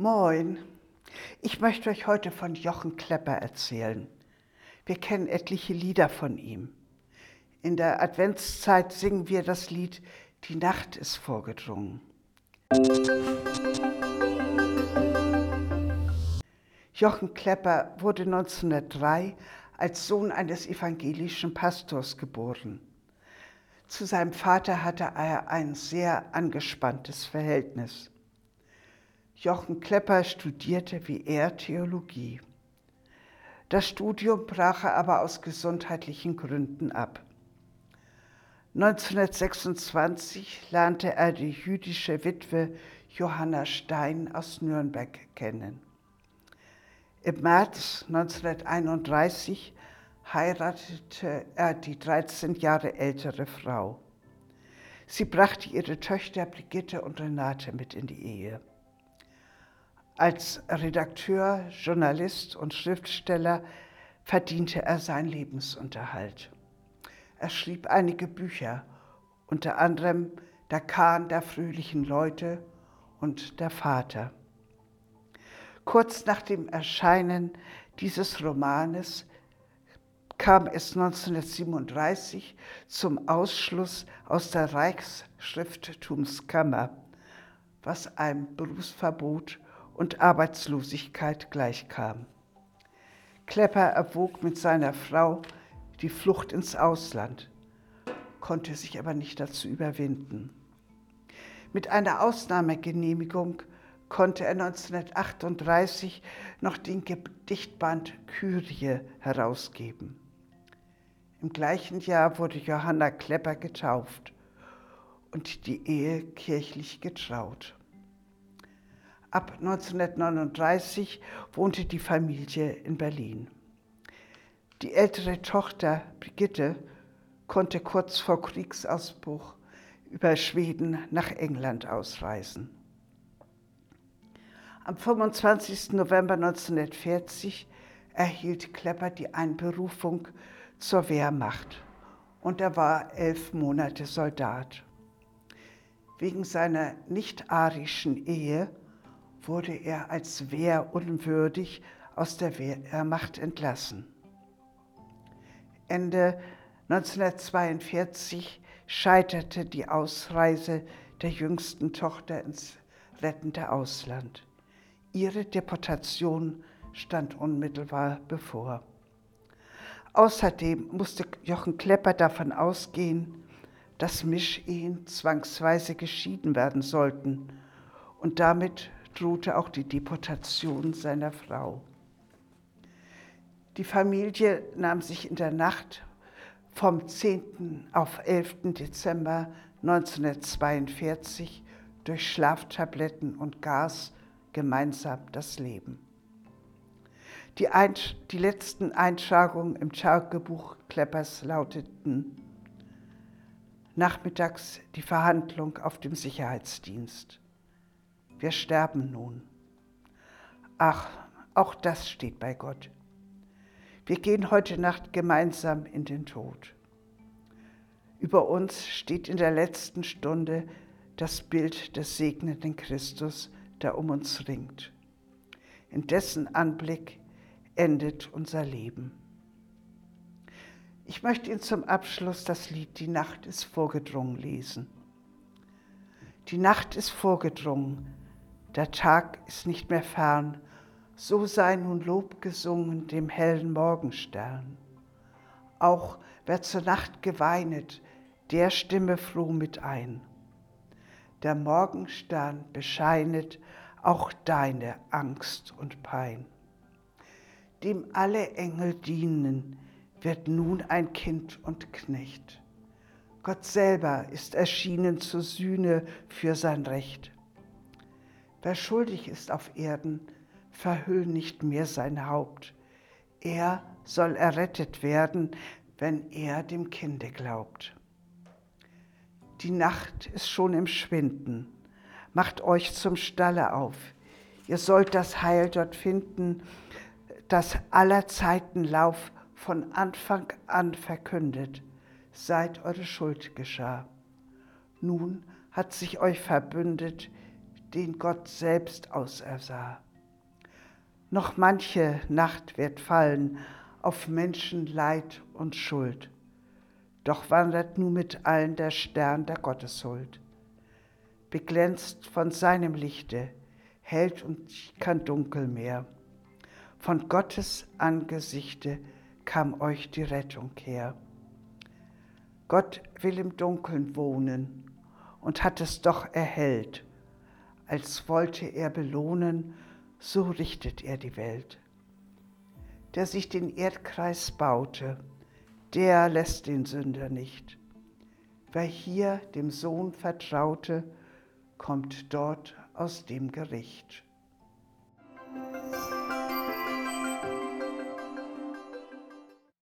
Moin, ich möchte euch heute von Jochen Klepper erzählen. Wir kennen etliche Lieder von ihm. In der Adventszeit singen wir das Lied Die Nacht ist vorgedrungen. Jochen Klepper wurde 1903 als Sohn eines evangelischen Pastors geboren. Zu seinem Vater hatte er ein sehr angespanntes Verhältnis. Jochen Klepper studierte wie er Theologie. Das Studium brach er aber aus gesundheitlichen Gründen ab. 1926 lernte er die jüdische Witwe Johanna Stein aus Nürnberg kennen. Im März 1931 heiratete er die 13 Jahre ältere Frau. Sie brachte ihre Töchter Brigitte und Renate mit in die Ehe. Als Redakteur, Journalist und Schriftsteller verdiente er seinen Lebensunterhalt. Er schrieb einige Bücher, unter anderem Der Kahn der fröhlichen Leute und Der Vater. Kurz nach dem Erscheinen dieses Romanes kam es 1937 zum Ausschluss aus der Reichsschrifttumskammer, was einem Berufsverbot und Arbeitslosigkeit gleichkam. Klepper erwog mit seiner Frau die Flucht ins Ausland, konnte sich aber nicht dazu überwinden. Mit einer Ausnahmegenehmigung konnte er 1938 noch den Gedichtband Kyrie herausgeben. Im gleichen Jahr wurde Johanna Klepper getauft und die Ehe kirchlich getraut. Ab 1939 wohnte die Familie in Berlin. Die ältere Tochter Brigitte konnte kurz vor Kriegsausbruch über Schweden nach England ausreisen. Am 25. November 1940 erhielt Klepper die Einberufung zur Wehrmacht und er war elf Monate Soldat. Wegen seiner nicht-arischen Ehe wurde er als wehrunwürdig aus der Wehrmacht entlassen. Ende 1942 scheiterte die Ausreise der jüngsten Tochter ins rettende Ausland. Ihre Deportation stand unmittelbar bevor. Außerdem musste Jochen Klepper davon ausgehen, dass Mischehen zwangsweise geschieden werden sollten und damit drohte auch die Deportation seiner Frau. Die Familie nahm sich in der Nacht vom 10. auf 11. Dezember 1942 durch Schlaftabletten und Gas gemeinsam das Leben. Die, ein, die letzten Eintragungen im Tagebuch Kleppers lauteten Nachmittags die Verhandlung auf dem Sicherheitsdienst. Wir sterben nun. Ach, auch das steht bei Gott. Wir gehen heute Nacht gemeinsam in den Tod. Über uns steht in der letzten Stunde das Bild des segnenden Christus, der um uns ringt. In dessen Anblick endet unser Leben. Ich möchte Ihnen zum Abschluss das Lied Die Nacht ist vorgedrungen lesen. Die Nacht ist vorgedrungen, der Tag ist nicht mehr fern, so sei nun Lob gesungen dem hellen Morgenstern. Auch wer zur Nacht geweinet, der stimme froh mit ein. Der Morgenstern bescheinet auch deine Angst und Pein. Dem alle Engel dienen, wird nun ein Kind und Knecht. Gott selber ist erschienen zur Sühne für sein Recht. Wer schuldig ist auf Erden, verhüll nicht mehr sein Haupt. Er soll errettet werden, wenn er dem Kinde glaubt. Die Nacht ist schon im Schwinden. Macht euch zum Stalle auf. Ihr sollt das Heil dort finden, das aller Zeiten Lauf von Anfang an verkündet, seit eure Schuld geschah. Nun hat sich euch verbündet den Gott selbst ausersah. Noch manche Nacht wird fallen auf Menschen Leid und Schuld, doch wandert nun mit allen der Stern der Gotteshuld. Beglänzt von seinem Lichte, hält und kein Dunkel mehr. Von Gottes Angesichte kam euch die Rettung her. Gott will im Dunkeln wohnen und hat es doch erhellt. Als wollte er belohnen, so richtet er die Welt. Der sich den Erdkreis baute, der lässt den Sünder nicht. Wer hier dem Sohn vertraute, kommt dort aus dem Gericht.